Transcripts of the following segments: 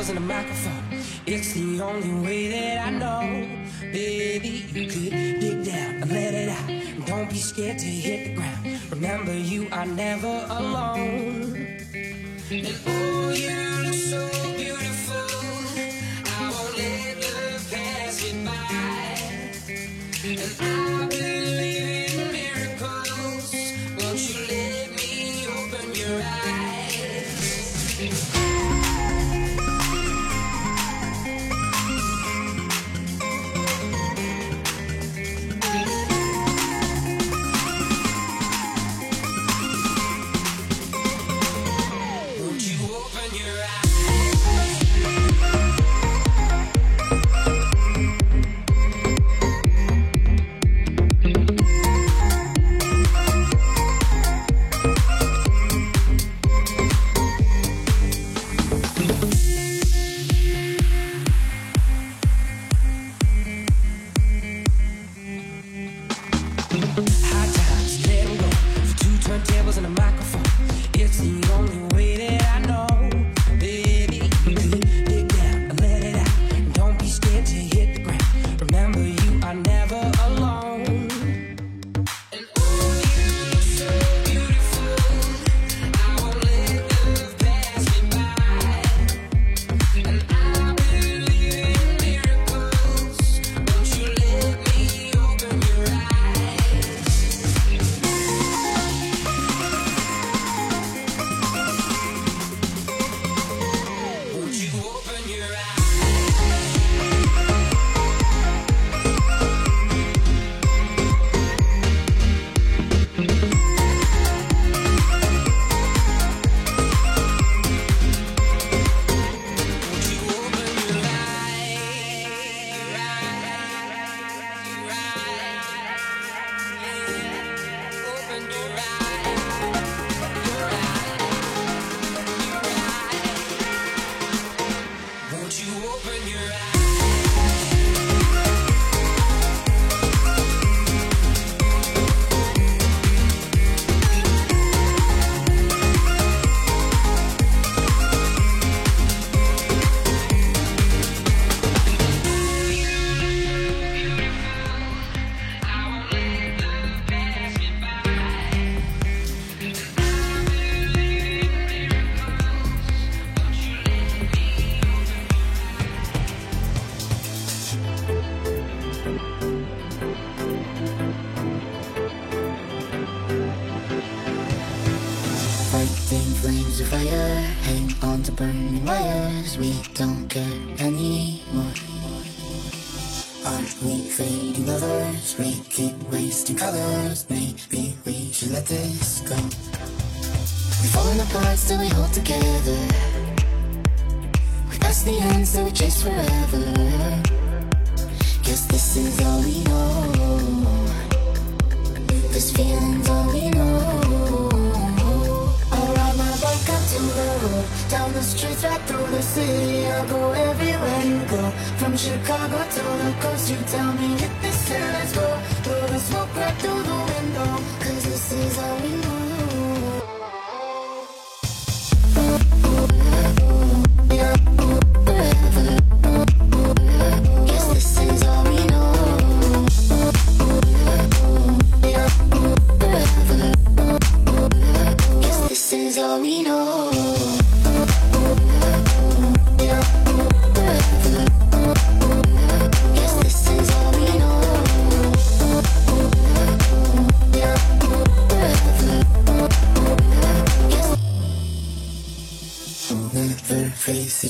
a microphone. It's the only way that I know. Baby, you could dig down and let it out. Don't be scared to hit the ground. Remember, you are never alone. And oh, you.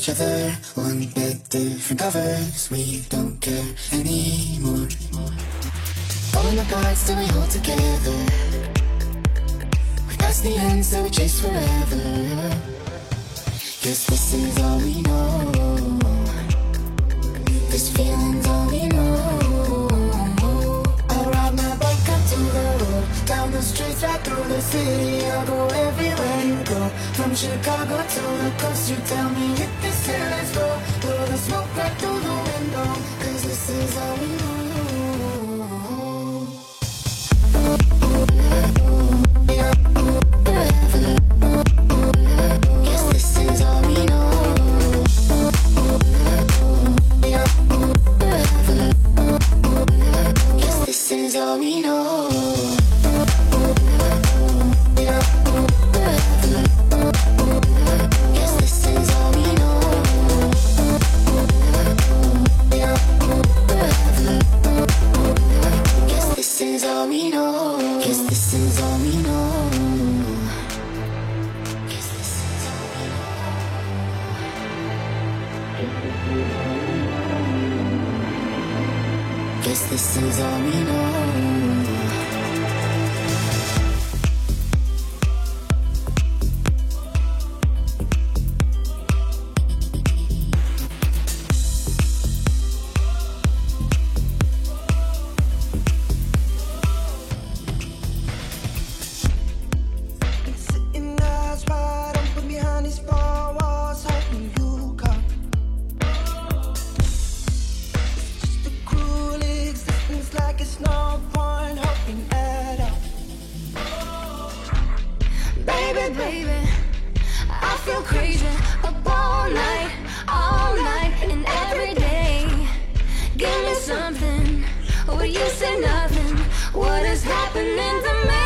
each other. One bed, different covers. We don't care anymore. All the cards that we hold together. We passed the ends that we chase forever. Guess this is all we know. This feeling's all we know. I ride my bike up to the road. Down the streets, right through the city. I'll go everywhere you go. From Chicago to the coast You tell me Let's go. gone. Blow the smoke right through the window, cause this is all we know. baby. I feel crazy up all night, all night, and every day. Give me something. but you say nothing? What is happening to me?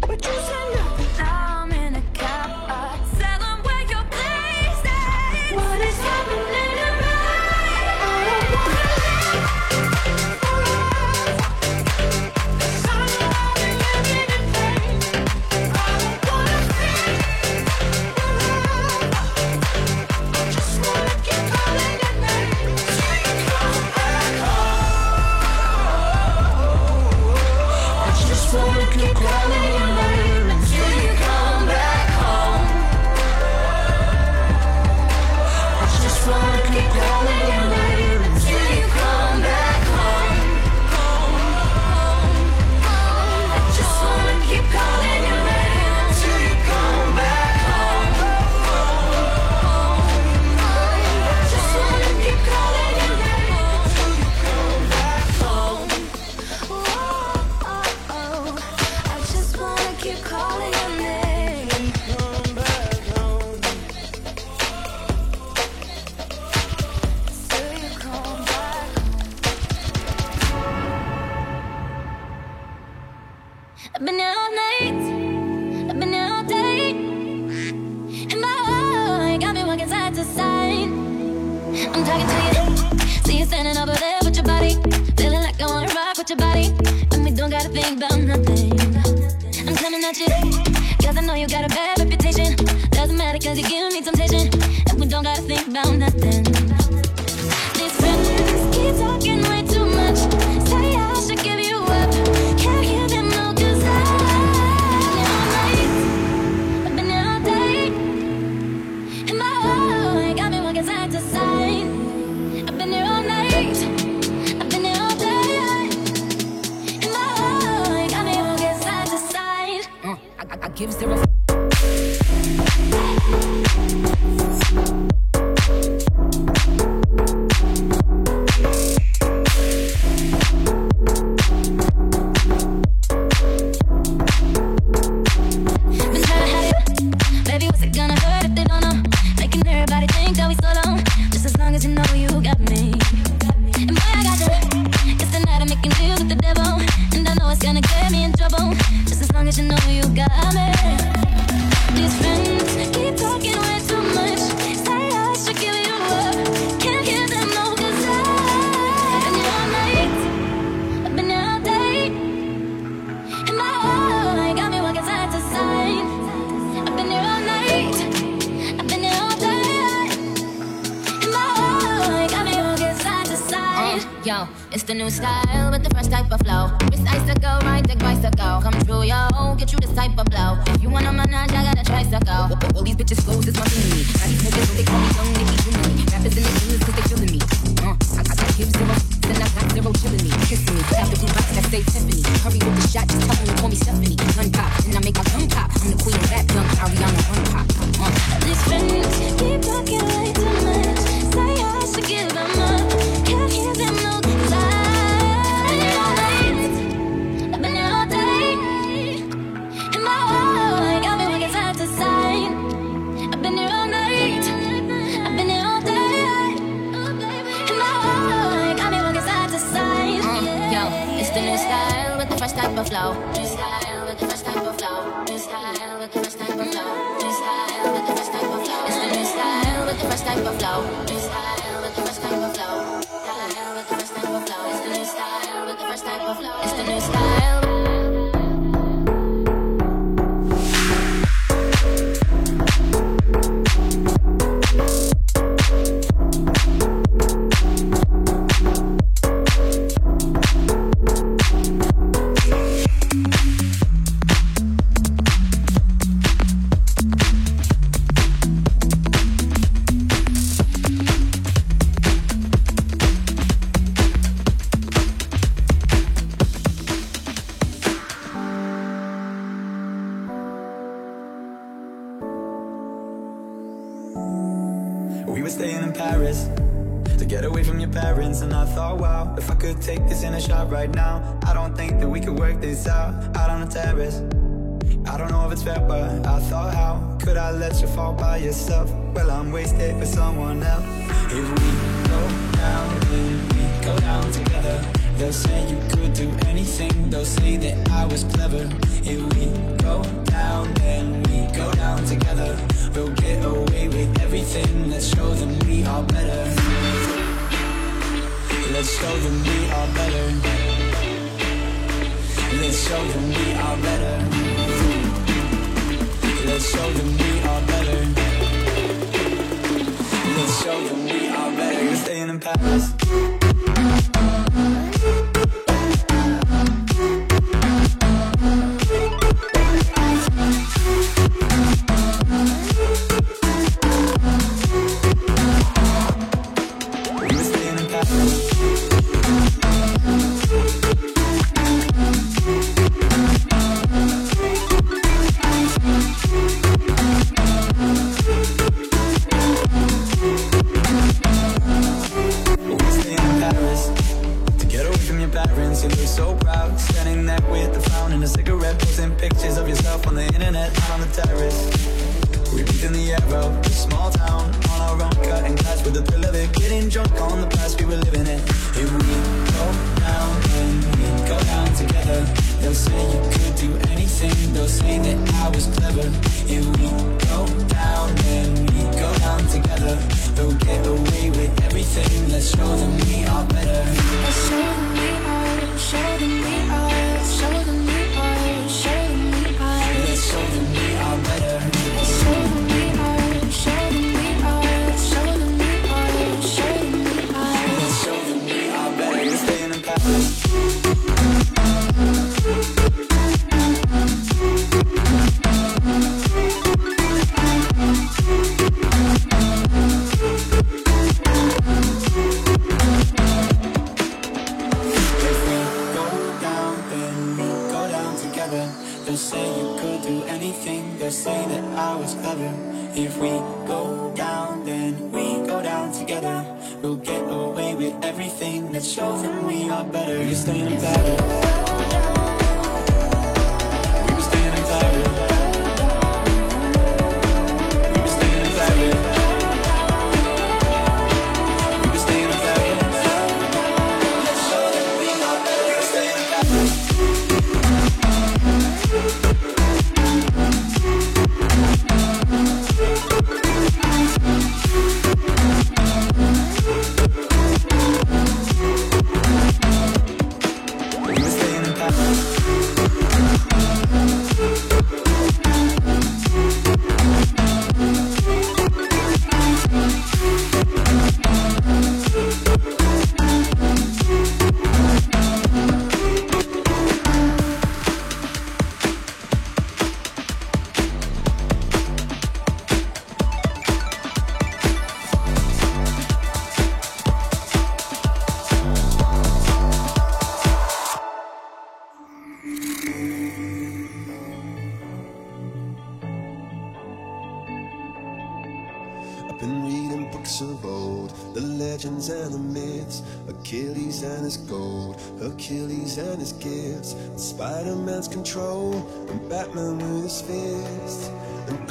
But you say? right now. I don't think that we could work this out. Out on the terrace. I don't know if it's fair but I thought how Could I let you fall by yourself? Well I'm wasted for someone else. If we go down then we go down together. They'll say you could do anything. They'll say that I was clever. If we go down. Then we go down together. We'll get away with everything. Let's show them we are better. Let's show them we are better. Let's show them we are better. Let's show them we are better. Let's show them we are better. We're staying in Paris. show them we are better. Show them we are, show them we are. staying battle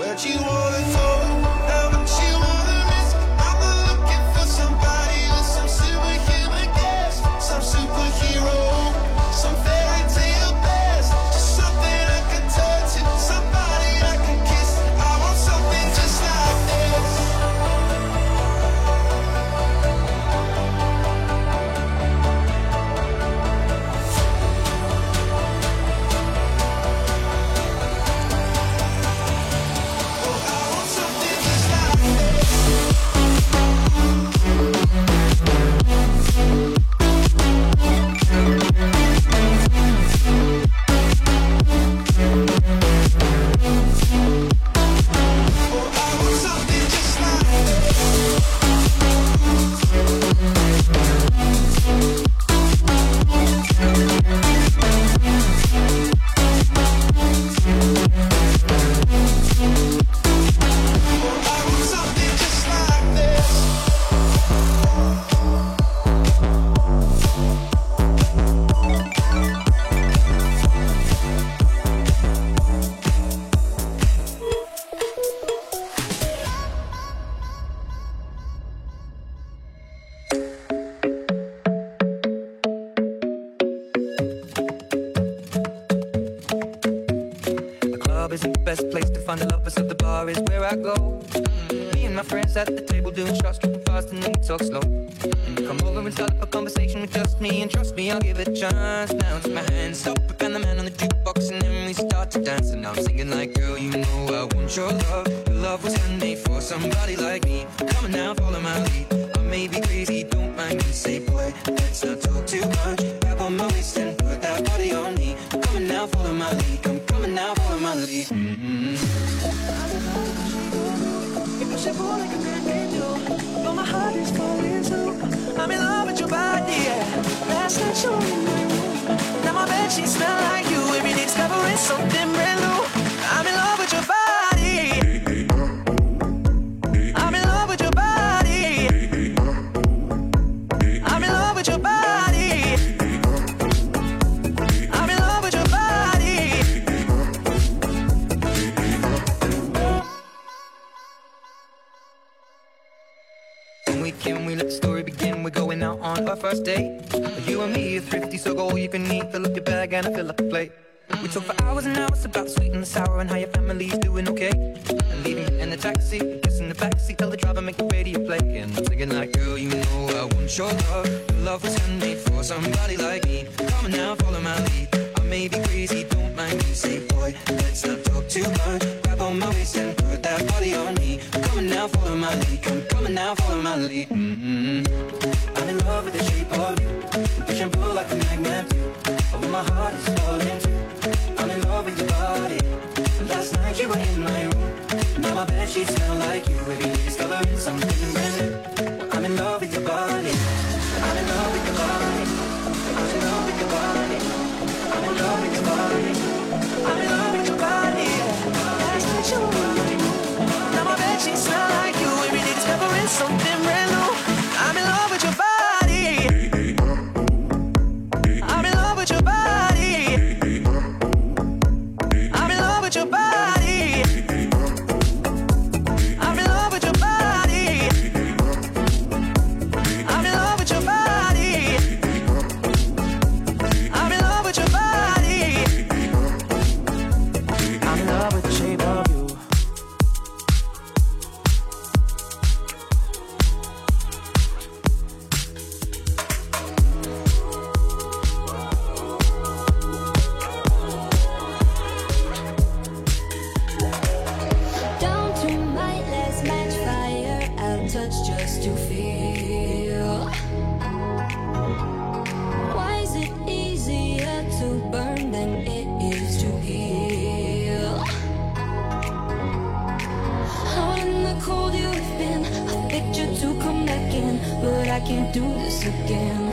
what you wanna talk I'm in love with your body. I'm in love with your body. I'm in love with your body. I'm in love with your body. When we can, we let the story begin. We're going out on our first date. Go you can eat. Fill up your bag and I fill up the plate. We talk for hours and hours about the sweet and the sour and how your family's doing okay. And leaving in the taxi, kiss in the backseat, tell the driver make the radio play. And I'm thinking like, girl, you know I want your love. Your love was handmade for somebody like me. Come on now, follow my lead. I may be crazy, don't mind me. Say, boy, let's not talk too much. Grab on my waist and put that body on me. Now, follow my lead. Come, on now, follow my lead. Mm-hmm. I'm in love with the shape of you. Push and pull like a magnet. Oh, my heart is falling too. I'm in love with your body. Last night you were in my room. Now my bed sheets smell like you. Every day discovering something brand new. I'm in love with your body. I'm in love with your body. I'm in love with your body. I'm in love with your body. I'm in love with your body. Last night you room. Now my to feel. Why is it easier to burn than it is to heal? Out in the cold you've been, begged you to come back in, but I can't do this again.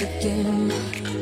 Up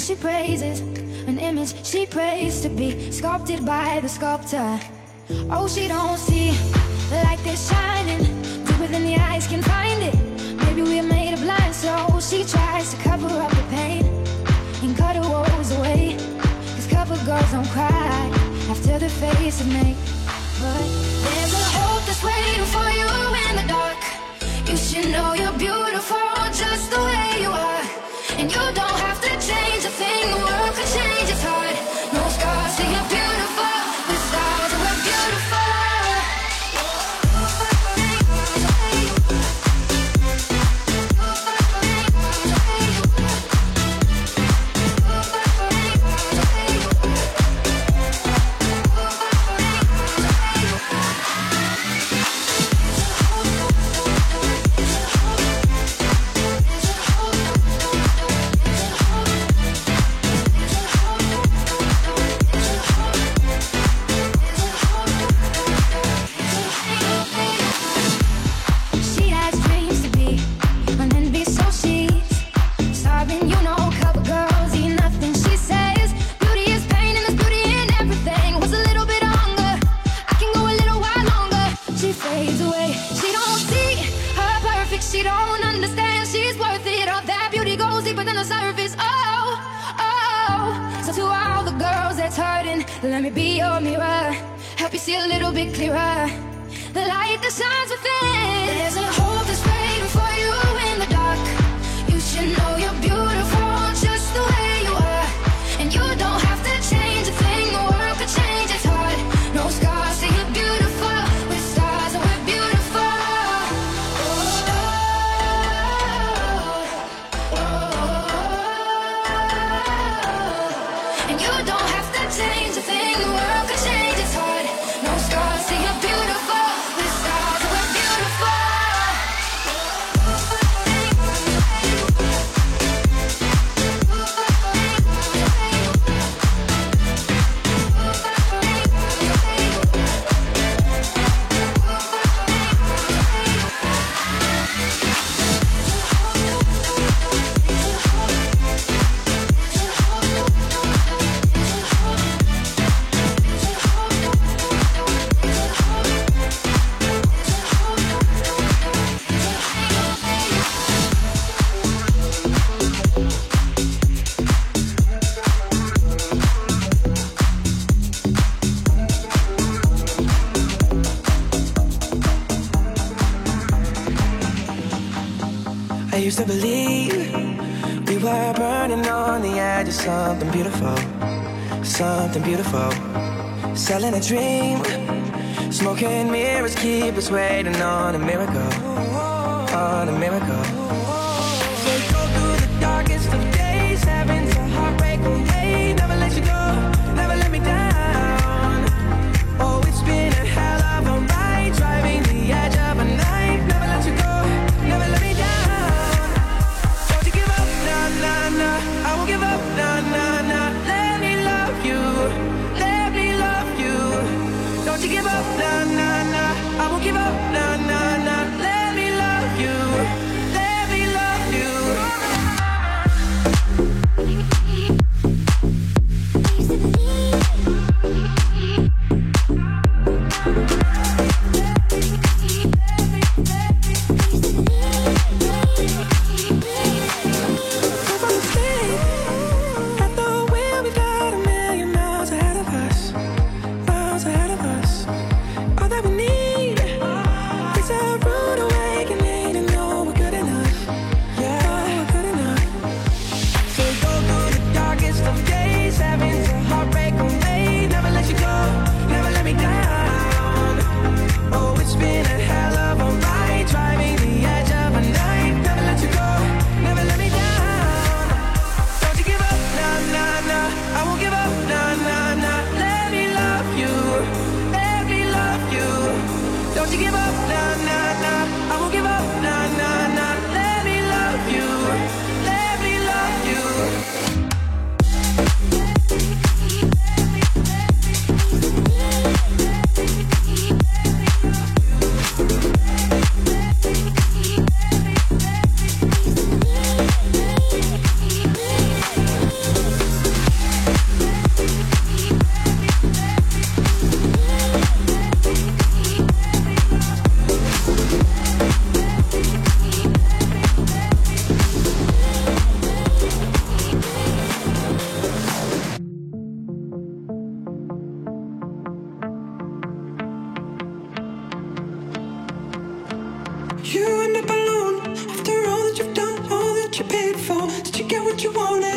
she praises, an image she prays to be sculpted by the sculptor. Oh, she don't see the light that's shining deeper than the eyes can find it. Maybe we're made of blind, so she tries to cover up the pain and cut her woes away. Cause cover girls don't cry after the face of make. But there's a hope that's waiting for you in the dark. You should know you're beautiful just the way. The world could change, it's hard. something beautiful, something beautiful. Selling a dream, smoking mirrors keep us waiting on a miracle, on a miracle. You get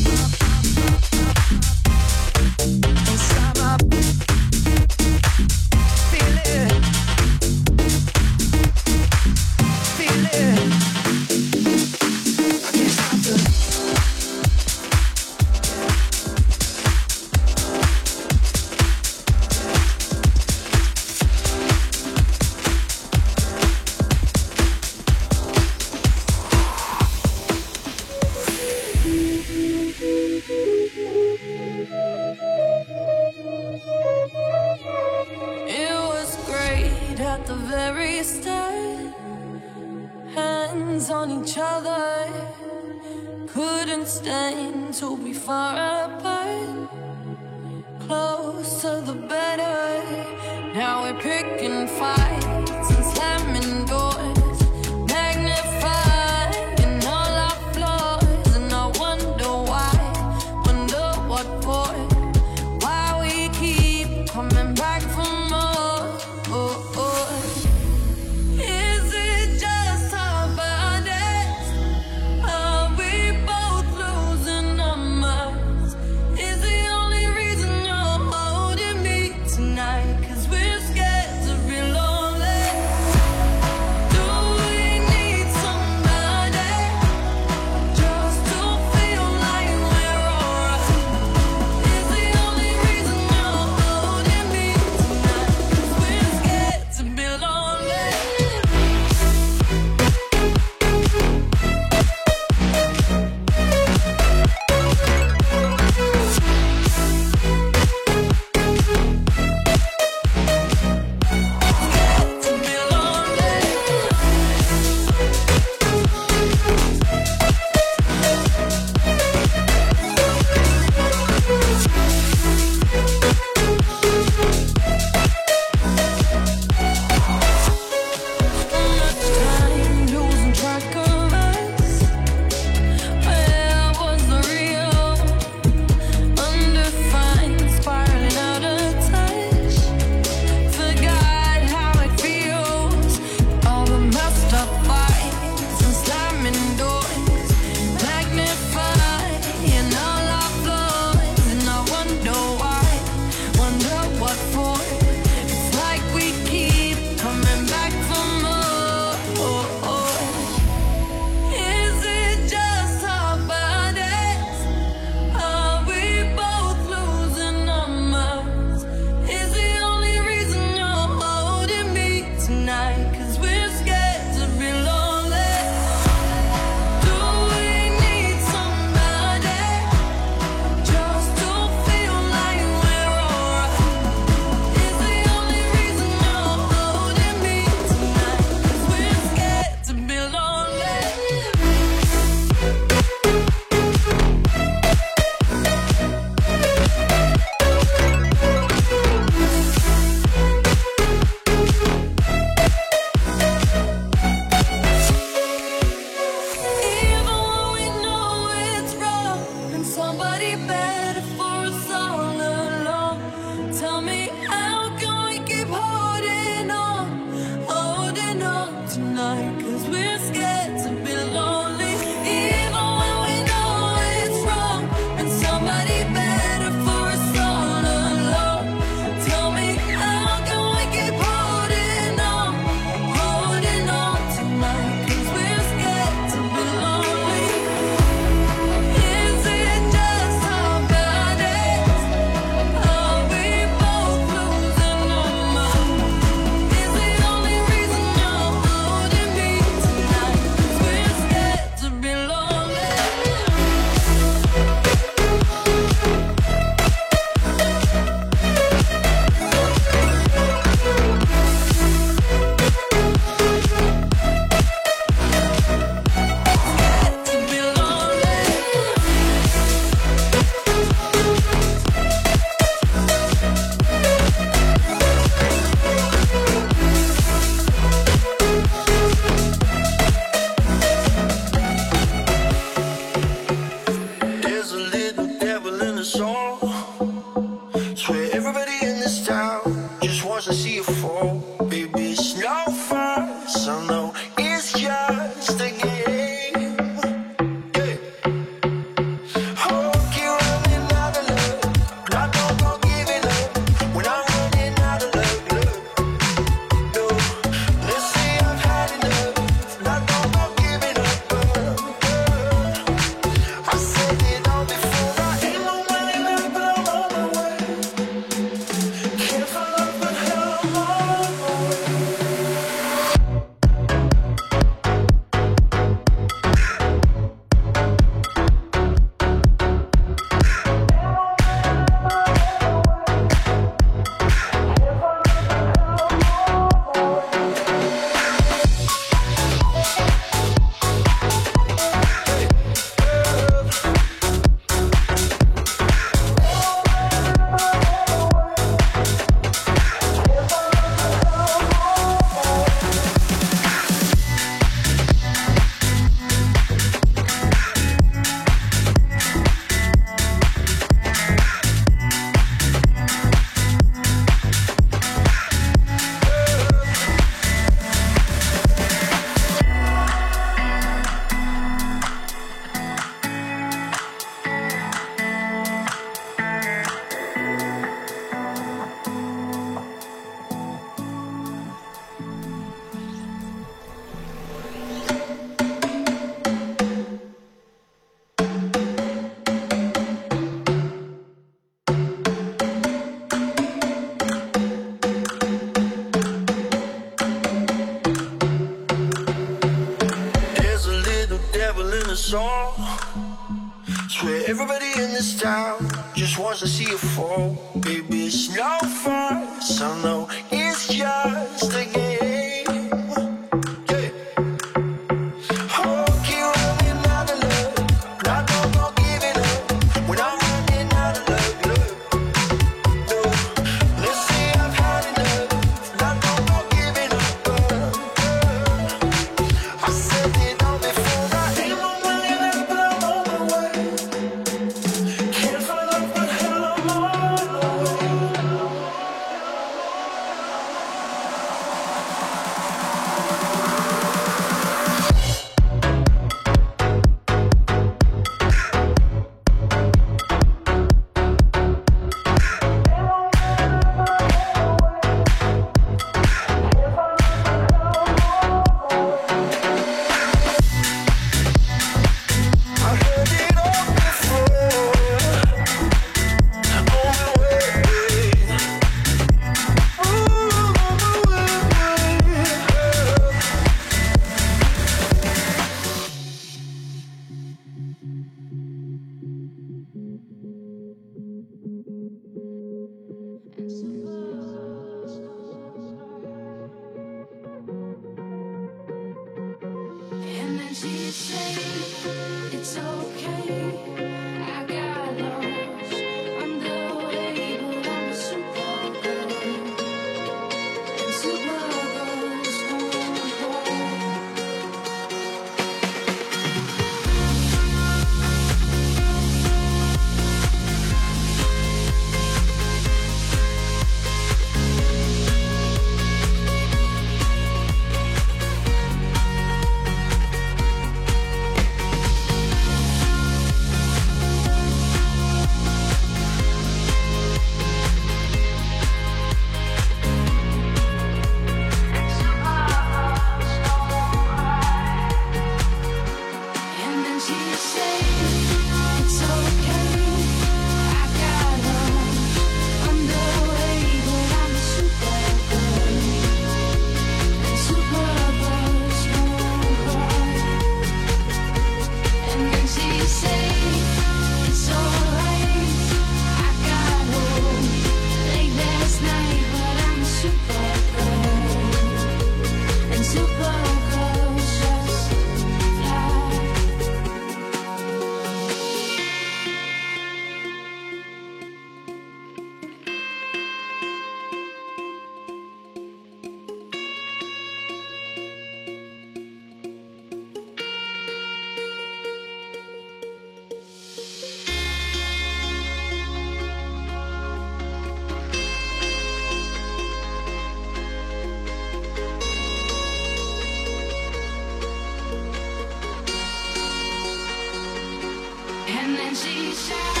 And then she shouted.